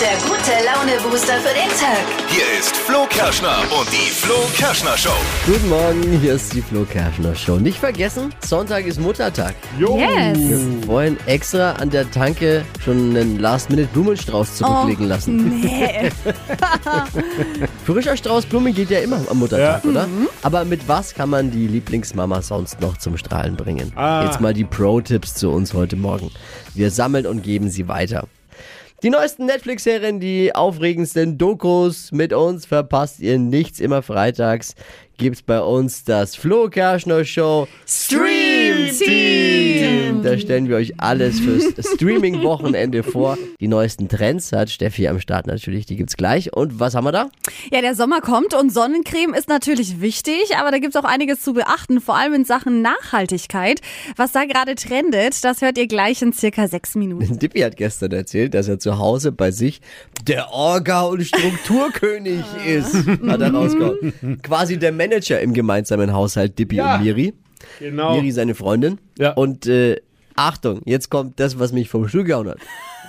der gute Laune-Booster für den Tag. Hier ist Flo Kerschner und die Flo Kerschner Show. Guten Morgen, hier ist die Flo Kerschner Show. Nicht vergessen, Sonntag ist Muttertag. Yes. Vorhin extra an der Tanke schon einen Last-Minute-Blumenstrauß zurücklegen lassen. Nee. Frischer Strauß Blumen geht ja immer am Muttertag, oder? Aber mit was kann man die Lieblingsmama sonst noch zum Strahlen bringen? Ah. Jetzt mal die Pro-Tipps zu uns heute Morgen. Wir sammeln und geben sie weiter. Die neuesten Netflix-Serien, die aufregendsten Dokus mit uns verpasst ihr nichts. Immer freitags gibt's bei uns das Flo Kerschner Show Stream Team. Da stellen wir euch alles fürs Streaming-Wochenende vor. Die neuesten Trends hat Steffi am Start natürlich, die gibt's gleich. Und was haben wir da? Ja, der Sommer kommt und Sonnencreme ist natürlich wichtig, aber da gibt's auch einiges zu beachten, vor allem in Sachen Nachhaltigkeit. Was da gerade trendet, das hört ihr gleich in circa sechs Minuten. Dippy hat gestern erzählt, dass er zu Hause bei sich der Orga- und Strukturkönig ist. Hat er rausgehauen. Quasi der Manager im gemeinsamen Haushalt, Dippy Ja. und Miri. Genau. Miri seine Freundin. Ja. Und äh, Achtung, jetzt kommt das, was mich vom Stuhl gehauen hat.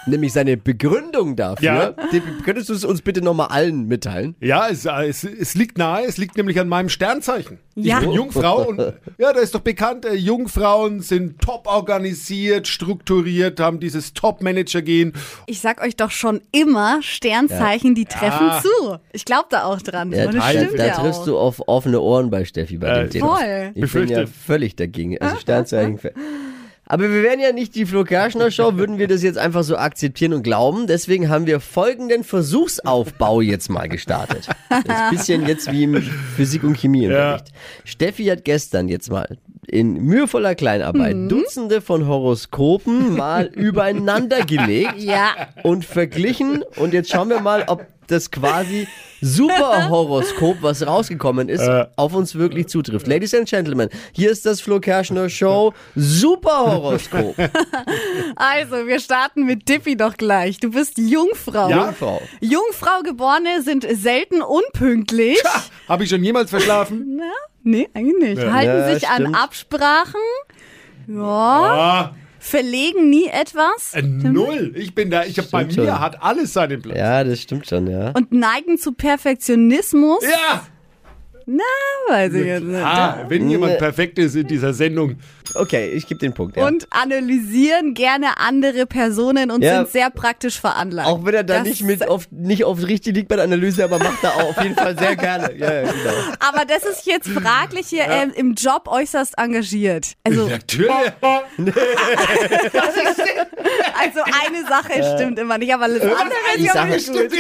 Nämlich seine Begründung dafür. Ja. Dippy, könntest du es uns bitte nochmal allen mitteilen? Ja, es, es, es liegt nahe, es liegt nämlich an meinem Sternzeichen. Ja. Ich bin Jungfrau und ja, da ist doch bekannt, äh, Jungfrauen sind top organisiert, strukturiert, haben dieses Top-Manager-Gehen. Ich sag euch doch schon immer, Sternzeichen, die treffen Ja. zu. Ich glaube da auch dran. Ja, das da da ja triffst auch. du auf offene Ohren bei Steffi bei Äh, dem Thema. voll. Ich bin Befürchte. ja völlig dagegen. Also Sternzeichen. Aber wir wären ja nicht die Flo Kerschner Show, würden wir das jetzt einfach so akzeptieren und glauben. Deswegen haben wir folgenden Versuchsaufbau jetzt mal gestartet. Das ist ein bisschen jetzt wie im Physik- und Chemieunterricht. Steffi hat gestern jetzt mal in mühevoller Kleinarbeit Dutzende von Horoskopen mal übereinander gelegt Ja. und verglichen. Und jetzt schauen wir mal, ob das quasi Superhoroskop, was rausgekommen ist, auf uns wirklich zutrifft. Ladies and Gentlemen, hier ist das Flo Kerschner Show Superhoroskop. Also, wir starten mit Dippy doch gleich. Du bist Jungfrau. Ja. Jungfrau. Jungfrau geborene sind selten unpünktlich. Habe ich schon jemals verschlafen? Na? Nee, eigentlich nicht. Halten Ja, sich an stimmt. Absprachen. Ja. Ah, Verlegen nie etwas. äh, null. Ich bin da, ich hab, bei mir schon. hat alles seinen Platz. Ja, das stimmt schon, ja. Und neigen zu Perfektionismus. Ja! Na, weiß ich jetzt nicht. Ah, wenn jemand perfekt ist in dieser Sendung. Okay, ich gebe den Punkt. Ja. Und analysieren gerne andere Personen und Ja. sind sehr praktisch veranlagt. auch wenn er da Das- nicht mit oft, nicht oft richtig liegt bei der Analyse, aber macht er auch auf jeden Fall sehr gerne. Ja, ja, genau. Aber das ist jetzt fraglich hier ähm, im Job äußerst engagiert. Also, Natürlich. also eine Sache stimmt immer nicht, aber alles andere ist ja Sache nicht gut.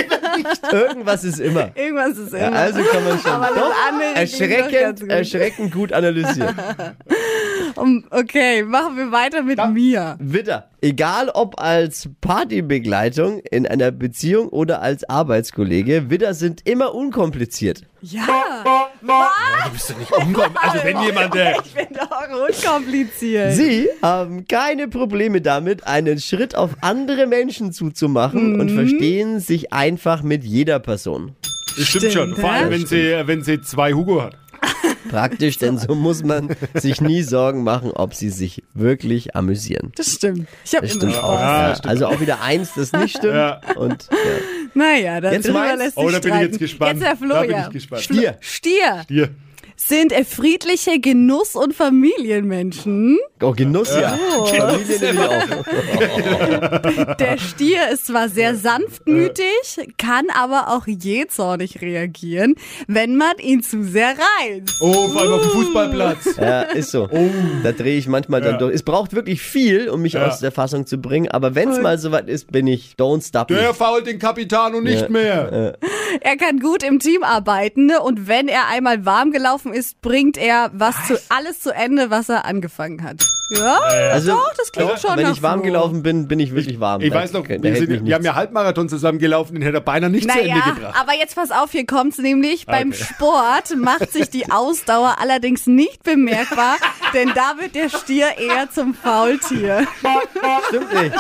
Irgendwas ist immer. Irgendwas ist Ja, immer. also kann man schon Aber das doch erschreckend, gut. erschreckend gut analysieren. Um, okay, machen wir weiter mit mir. Widder. Egal ob als Partybegleitung in einer Beziehung oder als Arbeitskollege, Widder sind immer unkompliziert. Ja. Was? Du bist doch nicht unkommen. Also wenn jemand, äh, Ich bin doch unkompliziert. Sie haben keine Probleme damit, einen Schritt auf andere Menschen zuzumachen Mhm. und verstehen sich einfach mit jeder Person. Das stimmt, schon. Stimmt, Vor allem, wenn sie, wenn sie zwei Hugo hat. Praktisch, denn so muss man sich nie Sorgen machen, ob sie sich wirklich amüsieren. Das stimmt. Ich habe Das immer stimmt auch. Ja, Ja, stimmt. also auch wieder eins, das nicht stimmt. Ja. Und ja. Naja, dann Jetzt sich Oh, da bin ich jetzt gespannt. Jetzt der Flo, Da bin ja. ich gespannt. Stier. Stier Hier. Sind friedliche Genuss- und Familienmenschen. Oh, Genuss, ja. Oh. Familie auch. Der Stier ist zwar sehr sanftmütig, kann aber auch jähzornig reagieren, wenn man ihn zu sehr reizt. Oh, vor allem auf dem Fußballplatz. Ja, ist so. Da drehe ich manchmal dann Ja. durch. Es braucht wirklich viel, um mich Ja. aus der Fassung zu bringen. Aber wenn es mal soweit ist, bin ich don't stop me. Der fault den Capitano nicht Ja. mehr. Er kann gut im Team arbeiten ne? und wenn er einmal warm gelaufen ist, bringt er was, zu, alles zu Ende, was er angefangen hat. Ja, Also, doch, das klingt doch, schon Wenn ich warm gelaufen bin, bin ich wirklich warm. Ich Da- weiß noch, wir, sind, wir haben ja Halbmarathon zusammen gelaufen, den hätte er beinahe nicht zu Ende Naja, gebracht. aber jetzt pass auf, hier kommt's nämlich. Beim Okay. Sport macht sich die Ausdauer allerdings nicht bemerkbar, denn da wird der Stier eher zum Faultier. Stimmt nicht.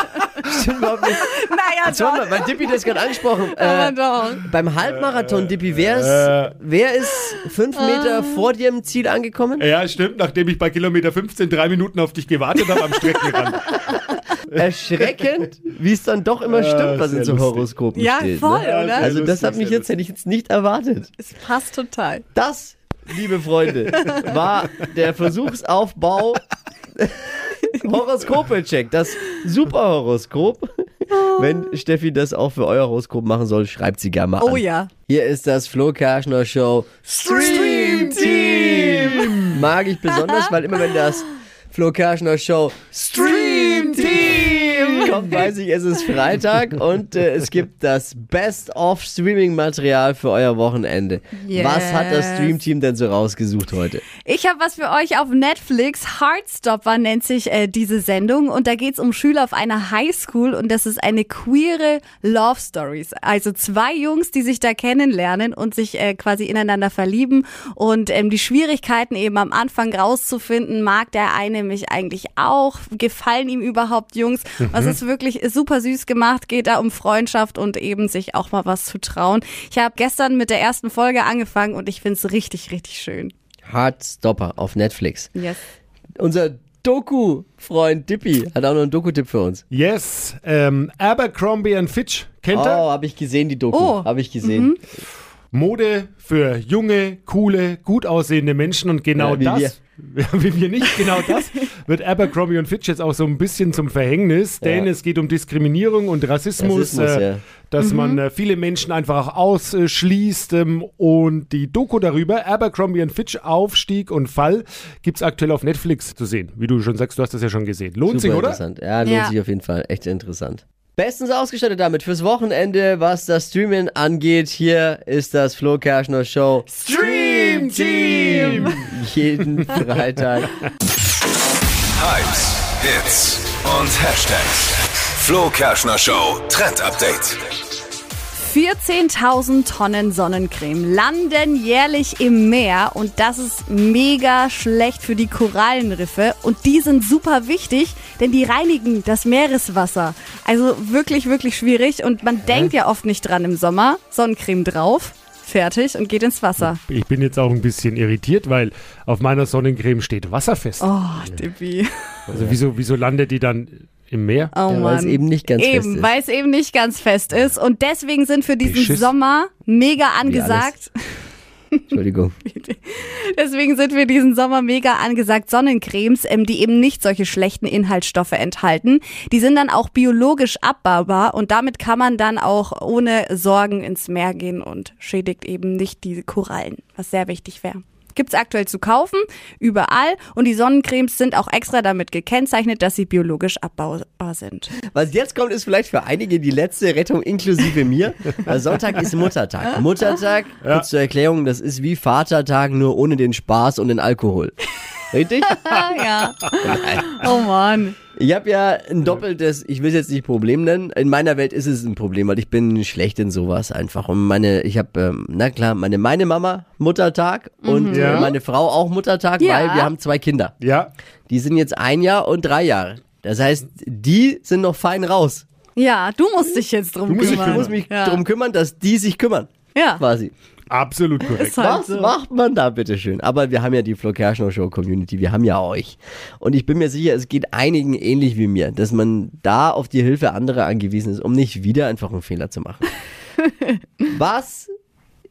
Stimmt überhaupt nicht. Naja, Schau mal, mein Dippi das gerade angesprochen. Aber Äh, doch. beim Halbmarathon, Dippi, wer ist, wer ist fünf Meter vor dir im Ziel angekommen? Ja, stimmt, nachdem ich bei Kilometer 15 drei Minuten auf dich gewartet habe am Streckenrand. Erschreckend, wie es dann doch immer stimmt, was in so. Horoskopen Ja, steht. voll, ne? oder? Also das Lustig, hat mich jetzt, hätte ich jetzt nicht erwartet. Es passt total. Das, liebe Freunde, war der Versuchsaufbau Horoskope-Check, das Superhoroskop. Wenn Steffi das auch für euer Horoskop machen soll, schreibt sie gerne mal an. Oh ja. Hier ist das Flo Kerschner Show Stream Team. Mag ich besonders, weil immer wenn das Flo Kerschner Show Stream kommt, weiß ich, es ist Freitag und äh, es gibt das Best of Streaming Material für euer Wochenende. Yes. Was hat das Stream Team denn so rausgesucht heute? Ich habe was für euch auf Netflix. Heartstopper nennt sich äh, diese Sendung. Und da geht's um Schüler auf einer Highschool. Und das ist eine queere Love Stories. Also zwei Jungs, die sich da kennenlernen und sich äh, quasi ineinander verlieben. Und ähm, die Schwierigkeiten eben am Anfang rauszufinden, mag der eine mich eigentlich auch? Gefallen ihm überhaupt Jungs? Was ist wirklich super süß gemacht. Geht da um Freundschaft und eben sich auch mal was zu trauen. Ich habe gestern mit der ersten Folge angefangen und ich finde es richtig, richtig schön. Heartstopper auf Netflix. Yes. Unser Doku-Freund Dippy hat auch noch einen Doku-Tipp für uns. Yes, ähm, Abercrombie and Fitch, kennt Oh, ihr? habe ich gesehen, die Doku. Oh. Habe ich gesehen. Mode für junge, coole, gut aussehende Menschen und genau Ja, das, ja, wie wir nicht, genau das wird Abercrombie und Fitch jetzt auch so ein bisschen zum Verhängnis, denn Ja. es geht um Diskriminierung und Rassismus, Rassismus, äh, ja. dass man äh, viele Menschen einfach auch ausschließt ähm, und die Doku darüber, Abercrombie und Fitch Aufstieg und Fall, gibt's aktuell auf Netflix zu sehen. Wie du schon sagst, du hast das ja schon gesehen. Lohnt sich, Super oder? interessant. Ja, lohnt Ja. sich auf jeden Fall. Echt interessant. Bestens ausgestattet damit fürs Wochenende, was das Streamen angeht. Hier ist das Flo Kerschner Show Stream Team. Jeden Freitag. Hypes, Hits und Hashtags. Flo Kerschner Show Trend Update. 14.000 Tonnen Sonnencreme landen jährlich im Meer und das ist mega schlecht für die Korallenriffe und die sind super wichtig, denn die reinigen das Meereswasser. Also wirklich, wirklich schwierig und man denkt ja oft nicht dran im Sommer. Sonnencreme drauf, fertig und geht ins Wasser. Ich bin jetzt auch ein bisschen irritiert, weil auf meiner Sonnencreme steht wasserfest. Oh, Dippi. Also wieso, wieso landet die dann im Meer? Oh Ja, weil Mann. es eben nicht ganz fest Eben, ist. weil es eben nicht ganz fest ist. Und deswegen sind für diesen Beschiss. Sommer mega angesagt. Entschuldigung. Deswegen sind für diesen Sommer mega angesagt Sonnencremes, ähm, die eben nicht solche schlechten Inhaltsstoffe enthalten. Die sind dann auch biologisch abbaubar und damit kann man dann auch ohne Sorgen ins Meer gehen und schädigt eben nicht diese Korallen, was sehr wichtig wäre. Gibt's aktuell zu kaufen, überall. Und die Sonnencremes sind auch extra damit gekennzeichnet, dass sie biologisch abbaubar sind. Was jetzt kommt, ist vielleicht für einige die letzte Rettung inklusive mir. Weil Sonntag ist Muttertag. Muttertag, kurz zur Erklärung, das ist wie Vatertag, nur ohne den Spaß und den Alkohol. Richtig? Ja. Oh Mann. Ich habe ja ein doppeltes, ich will es jetzt nicht Problem nennen. In meiner Welt ist es ein Problem, weil ich bin schlecht in sowas einfach. Und meine, ich habe, ähm, na klar, meine, meine Mama Muttertag und Ja. äh, meine Frau auch Muttertag, Ja. weil wir haben zwei Kinder. Ja, Die sind jetzt ein Jahr und drei Jahre. Das heißt, die sind noch fein raus. Ja, du musst dich jetzt drum musst dich- kümmern. Ich muss mich ja. darum kümmern, dass die sich kümmern. Ja. Quasi. Absolut korrekt. Halt Was so. macht man da bitte schön? Aber wir haben ja die Flo Kerschner Show Community, wir haben ja euch. Und ich bin mir sicher, es geht einigen ähnlich wie mir, dass man da auf die Hilfe anderer angewiesen ist, um nicht wieder einfach einen Fehler zu machen. Was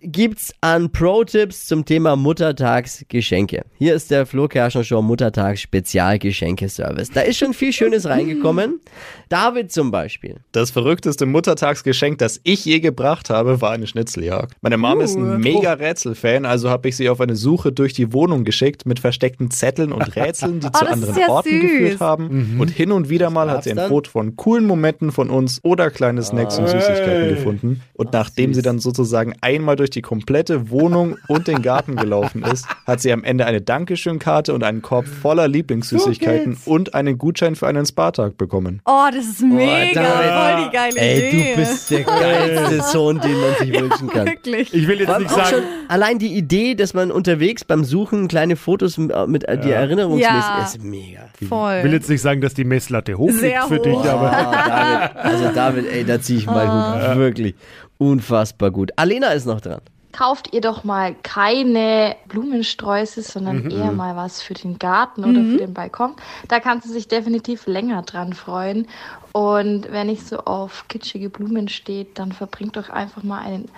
gibt's an Pro-Tipps zum Thema Muttertagsgeschenke? Hier ist der Flo Kerschner Show Muttertags Spezialgeschenkeservice. Da ist schon viel Schönes reingekommen. David zum Beispiel. Das verrückteste Muttertagsgeschenk, das ich je gebracht habe, war eine Schnitzeljagd. Meine Mom ist ein mega Rätselfan, also habe ich sie auf eine Suche durch die Wohnung geschickt mit versteckten Zetteln und Rätseln, die zu das ist anderen ja Orten süß. geführt haben. Und hin und wieder mal hat sie ein? Foto von coolen Momenten von uns oder kleine Snacks und Süßigkeiten gefunden. Und nachdem sie dann sozusagen einmal durch die komplette Wohnung und den Garten gelaufen ist, hat sie am Ende eine Dankeschön-Karte und einen Korb voller Lieblingssüßigkeiten und einen Gutschein für einen Spartag bekommen. Oh, das ist mega. David. voll die geile Ey, Idee. du bist der geilste Sohn, den man sich wünschen kann. Wirklich. Ich will jetzt nicht sagen, schon allein die Idee, dass man unterwegs beim Suchen kleine Fotos mit, mit äh, die Erinnerungsmäßig Ja. ist mega. Voll. ich will jetzt nicht sagen, dass die Messlatte hoch liegt Sehr für hoch. dich, aber Ah, David, also David, ey, da ziehe ich meinen Hut. Wirklich unfassbar gut. Alena ist noch dran. kauft ihr doch mal keine Blumensträuße, sondern eher mal was für den Garten oder für den Balkon. Da kann sie sich definitiv länger dran freuen. Und wenn nicht so auf kitschige Blumen steht, dann verbringt doch einfach mal einen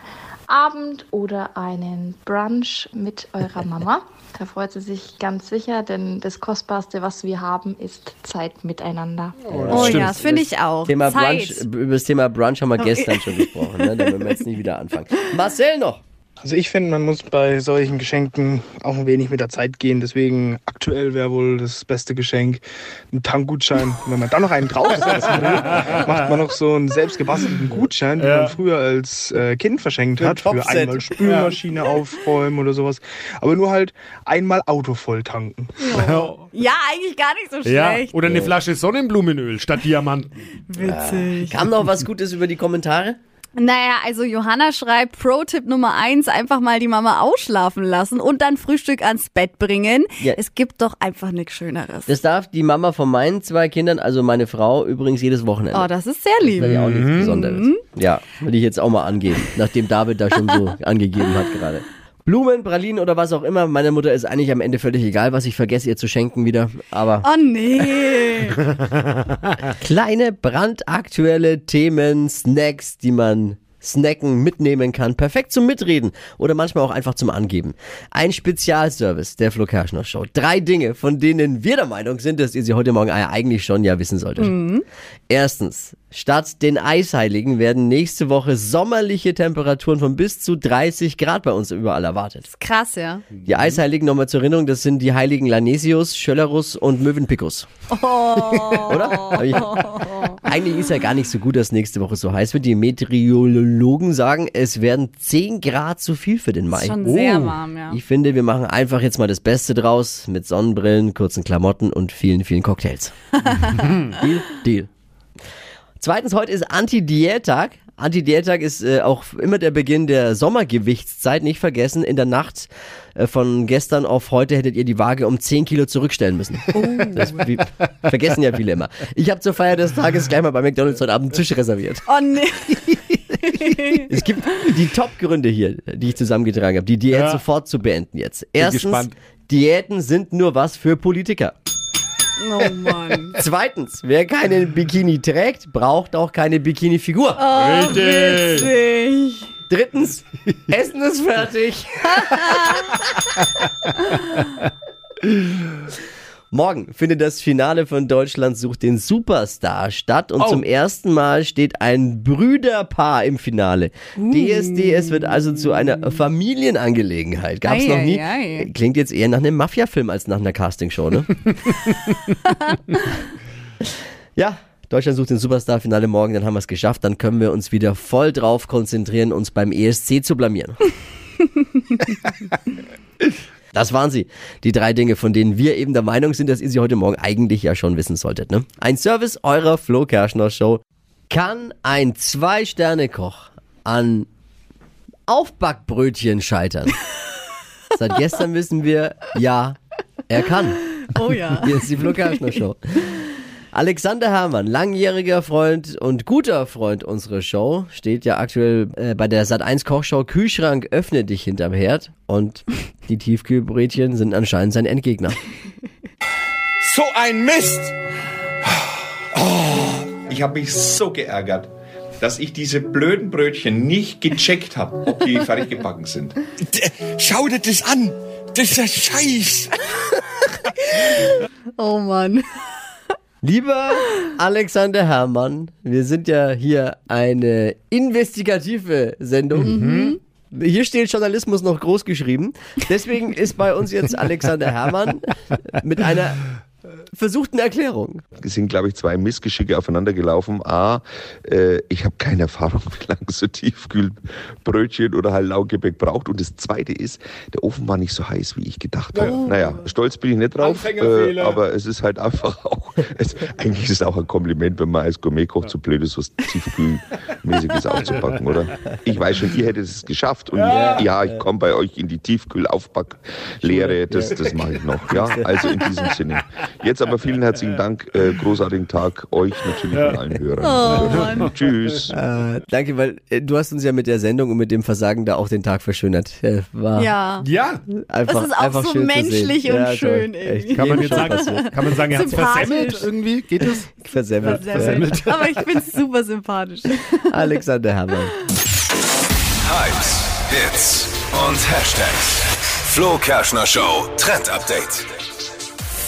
Abend oder einen Brunch mit eurer Mama. Da freut sie sich ganz sicher, denn das Kostbarste, was wir haben, ist Zeit miteinander. Oh stimmt. ja, das finde ich auch. Thema Zeit. Brunch, über das Thema Brunch haben wir gestern schon gesprochen, ne? da werden wir jetzt nicht wieder anfangen. Marcel noch. Also ich finde, man muss bei solchen Geschenken auch ein wenig mit der Zeit gehen. Deswegen aktuell wäre wohl das beste Geschenk ein Tankgutschein. Wenn man dann noch einen draufsetzen will, macht man noch so einen selbstgebastelten Gutschein, den Ja. man früher als äh, Kind verschenkt hat. Für einmal Spülmaschine aufräumen oder sowas. Aber nur halt einmal Auto voll tanken. Ja, eigentlich gar nicht so Ja, schlecht. oder eine Flasche Sonnenblumenöl statt Diamanten. Witzig. Kam noch was Gutes über die Kommentare? Naja, also Johanna schreibt, Pro-Tipp Nummer eins, einfach mal die Mama ausschlafen lassen und dann Frühstück ans Bett bringen. Ja. Es gibt doch einfach nichts Schöneres. Das darf die Mama von meinen zwei Kindern, also meine Frau, übrigens jedes Wochenende. Oh, das ist sehr lieb. Das wäre ja auch nichts Besonderes. Ja, will ich jetzt auch mal angeben, nachdem David da schon so angegeben hat gerade. Blumen, Pralinen oder was auch immer. Meiner Mutter ist eigentlich am Ende völlig egal, was ich vergesse ihr zu schenken wieder. Aber Oh nee. kleine brandaktuelle Themen, Snacks, die man snacken, mitnehmen kann. Perfekt zum Mitreden oder manchmal auch einfach zum Angeben. Ein Spezialservice der Flo Kerschner Show. Drei Dinge, von denen wir der Meinung sind, dass ihr sie heute Morgen eigentlich schon ja wissen solltet. Erstens, statt den Eisheiligen werden nächste Woche sommerliche Temperaturen von bis zu 30 Grad bei uns überall erwartet. Krass, ja. Die Eisheiligen nochmal zur Erinnerung, das sind die heiligen Lanesius, Schöllerus und Mövenpicus. Oder? Hab Ich, eigentlich ist ja gar nicht so gut, dass nächste Woche so heiß wird. Die Meteorologen sagen, es werden 10 Grad zu viel für den Mai. Ist schon sehr warm, ja. Ich finde, wir machen einfach jetzt mal das Beste draus mit Sonnenbrillen, kurzen Klamotten und vielen, vielen Cocktails. Deal? Deal. Zweitens, heute ist Anti-Diät-Tag. Anti-Diät-Tag ist äh, auch immer der Beginn der Sommergewichtszeit. Nicht vergessen, in der Nacht äh, von gestern auf heute hättet ihr die Waage um 10 Kilo zurückstellen müssen. Das wie, vergessen ja viele immer. Ich habe zur Feier des Tages gleich mal bei McDonalds heute Abend einen Tisch reserviert. Oh nee. Es gibt die Top-Gründe hier, die ich zusammengetragen habe, die Diät Ja. sofort zu beenden jetzt. Erstens. Diäten sind nur was für Politiker. Oh Mann. Zweitens, wer keinen Bikini trägt, braucht auch keine Bikini-Figur. Richtig. Witzig. Drittens, Essen ist fertig. Morgen findet das Finale von Deutschland sucht den Superstar statt und Oh. zum ersten Mal steht ein Brüderpaar im Finale. DSDS wird also zu einer Familienangelegenheit. Gab's noch nie. Ei, ei, ei. Klingt jetzt eher nach einem Mafia-Film als nach einer Castingshow, ne? ja, Deutschland sucht den Superstar-Finale morgen, dann haben wir es geschafft. Dann können wir uns wieder voll drauf konzentrieren, uns beim ESC zu blamieren. Das waren sie. Die drei Dinge, von denen wir eben der Meinung sind, dass ihr sie heute Morgen eigentlich ja schon wissen solltet. Ne? Ein Service eurer Flo Kerschner Show. Kann ein Zwei-Sterne-Koch an Aufbackbrötchen scheitern? Seit gestern wissen wir, ja, er kann. Oh ja. Hier ist die Flo Kerschner Show. Alexander Herrmann, langjähriger Freund und guter Freund unserer Show, steht ja aktuell äh, bei der Sat1 Kochshow Kühlschrank öffne dich hinterm Herd und die Tiefkühlbrötchen sind anscheinend sein Endgegner. So ein Mist! Oh, ich habe mich so geärgert, dass ich diese blöden Brötchen nicht gecheckt habe, ob die fertig gebacken sind. Schau dir das an. Das ist ein Scheiß. Oh Mann. Lieber Alexander Herrmann, wir sind ja hier eine investigative Sendung. Hier steht Journalismus noch groß geschrieben. Deswegen ist bei uns jetzt Alexander Herrmann mit einer versuchten Erklärung. Es sind, glaube ich, zwei Missgeschicke aufeinander gelaufen. A, äh, ich habe keine Erfahrung, wie lange so Tiefkühlbrötchen oder halt Laugebäck braucht. Und das Zweite ist, der Ofen war nicht so heiß, wie ich gedacht habe. Naja, stolz bin ich nicht drauf, äh, aber es ist halt einfach auch, es, eigentlich ist es auch ein Kompliment, wenn man als Gourmetkoch zu blöd ist, was Tiefkühlmäßiges aufzupacken, oder? Ich weiß schon, ihr hättet es geschafft. Und ja, ja ich komme bei euch in die Tiefkühlaufbacklehre, das, das mache ich noch. Ja, also in diesem Sinne. Jetzt aber vielen herzlichen Dank. Äh, großartigen Tag euch natürlich und allen Hörern. Oh, Mann. Tschüss. Äh, danke, weil äh, du hast uns ja mit der Sendung und mit dem Versagen da auch den Tag verschönert. Äh, war Ja. Ja, einfach, Das ist auch einfach so schön menschlich und ja, schön. Echt, kann man jetzt sagen, kann man sagen, er hat Sympathisch. versemmelt irgendwie? Geht es? Versemmelt. Versemmelt. Aber ich find's super sympathisch. Alexander Herrmann. Hypes, Hits und Hashtags. Flo Kerschner Show Trend Update.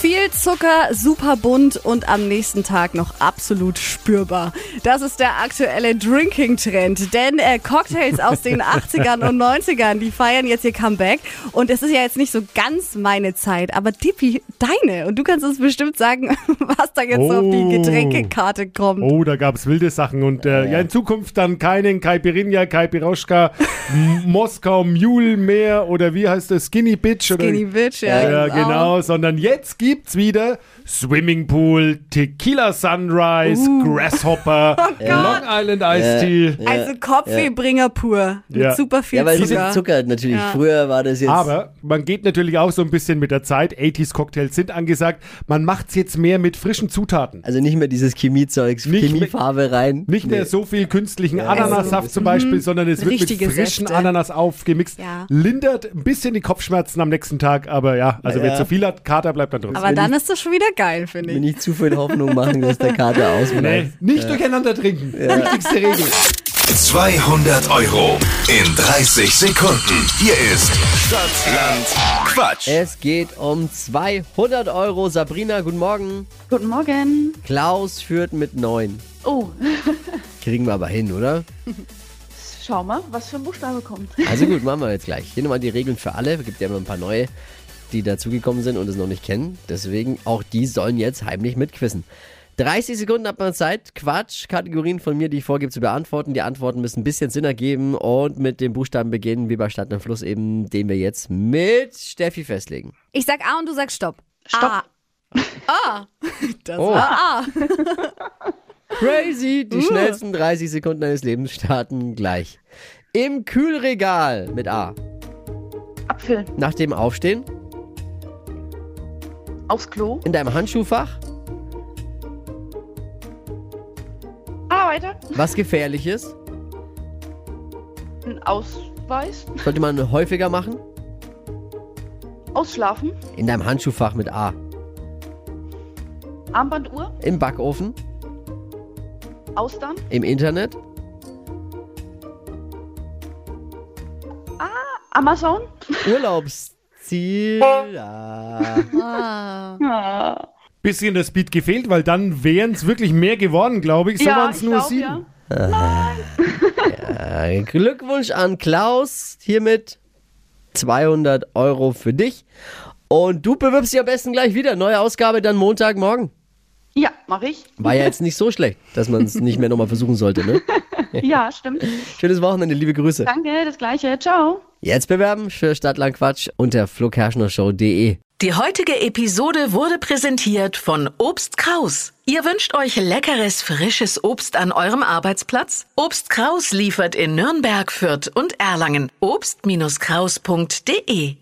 Viel Zucker, super bunt und am nächsten Tag noch absolut spürbar. Das ist der aktuelle Drinking-Trend. Denn äh, Cocktails aus den 80ern und 90ern, die feiern jetzt ihr Comeback. Und es ist ja jetzt nicht so ganz meine Zeit, aber Tippi, deine. Und du kannst uns bestimmt sagen, was da jetzt so auf die Oh. Getränkekarte kommt. Oh, da gab es wilde Sachen. Und äh, ja, in Zukunft dann keinen Caipirinha, Caipiroschka, M- Moskau Mule mehr oder wie heißt das? Skinny Bitch? Oder? Skinny Bitch, ja. Ja, gibt's auch. genau, sondern jetzt gibt's wieder Swimmingpool, Tequila Sunrise, Uh. Grasshopper, Oh Long Island Iced Tea. Also Kopfwehbringer pur. Mit Ja. super viel Ja, weil Zucker. Zucker. Natürlich. Ja. Früher war das jetzt. Aber man geht natürlich auch so ein bisschen mit der Zeit. 80s Cocktails sind angesagt. Man macht's jetzt mehr mit frischen Zutaten. also nicht mehr dieses Chemiezeugs, Nicht Chemiefarbe rein. Nicht mehr Nee. so viel künstlichen Ja, Ananassaft also- zum Beispiel, sondern es wird Richtige mit frischen Säfte. Ananas aufgemixt. Ja. Lindert ein bisschen die Kopfschmerzen am nächsten Tag, aber ja, also Ja. wer zu viel hat, Kater bleibt dann drin. Aber dann ist das schon wieder geil, finde ich. nicht zu viel Hoffnung machen, dass der Kater nee, ausbleibt. nicht durcheinander trinken. Wichtigste Regel. 200 Euro in 30 Sekunden. Hier ist Stadtland Quatsch. Es geht um 200 Euro. Sabrina, guten Morgen. Guten Morgen. Klaus führt mit 9. Oh, Kriegen wir aber hin, oder? schau mal, was für ein Buchstabe kommt. Also gut, machen wir jetzt gleich. Hier nochmal die Regeln für alle. Es gibt ja immer ein paar neue, die dazugekommen sind und es noch nicht kennen. Deswegen auch die sollen jetzt heimlich mitquissen. 30 Sekunden hat man Zeit, Quatsch, Kategorien von mir, die ich vorgebe, zu beantworten. Die Antworten müssen ein bisschen Sinn ergeben und mit dem Buchstaben beginnen, wie bei Stadt und Fluss eben, den wir jetzt mit Steffi festlegen. Ich sag A und du sagst Stopp. Stopp. A. A. Das Oh. war A. Crazy, die Uh. schnellsten 30 Sekunden deines Lebens starten gleich. Im Kühlregal mit A. Apfel. Nach dem Aufstehen, Aufs Klo. in deinem Handschuhfach, Ah, weiter. was Gefährliches, Ein Ausweis. sollte man häufiger machen, Ausschlafen. in deinem Handschuhfach mit A. Armbanduhr. Im Backofen, Austern. im Internet, Amazon. Urlaubsziel. Ja. Ah. Bisschen der Speed gefehlt, weil dann wären es wirklich mehr geworden, glaube ich. So ja, waren es ich nur glaub, sieben. ja. Äh, Glückwunsch an Klaus. Hiermit 200 Euro für dich. Und du bewirbst dich am besten gleich wieder. Neue Ausgabe dann Montagmorgen. Ja, mache ich. War ja jetzt nicht so schlecht, dass man es nicht mehr nochmal versuchen sollte, ne? Ja, stimmt. Schönes Wochenende, liebe Grüße. Danke, das gleiche. Ciao. Jetzt bewerben für Stadtland Quatsch unter flokerschnershow.de. Die heutige Episode wurde präsentiert von Obst Kraus. Ihr wünscht euch leckeres, frisches Obst an eurem Arbeitsplatz? Obst Kraus liefert in Nürnberg, Fürth und Erlangen. Obst-Kraus.de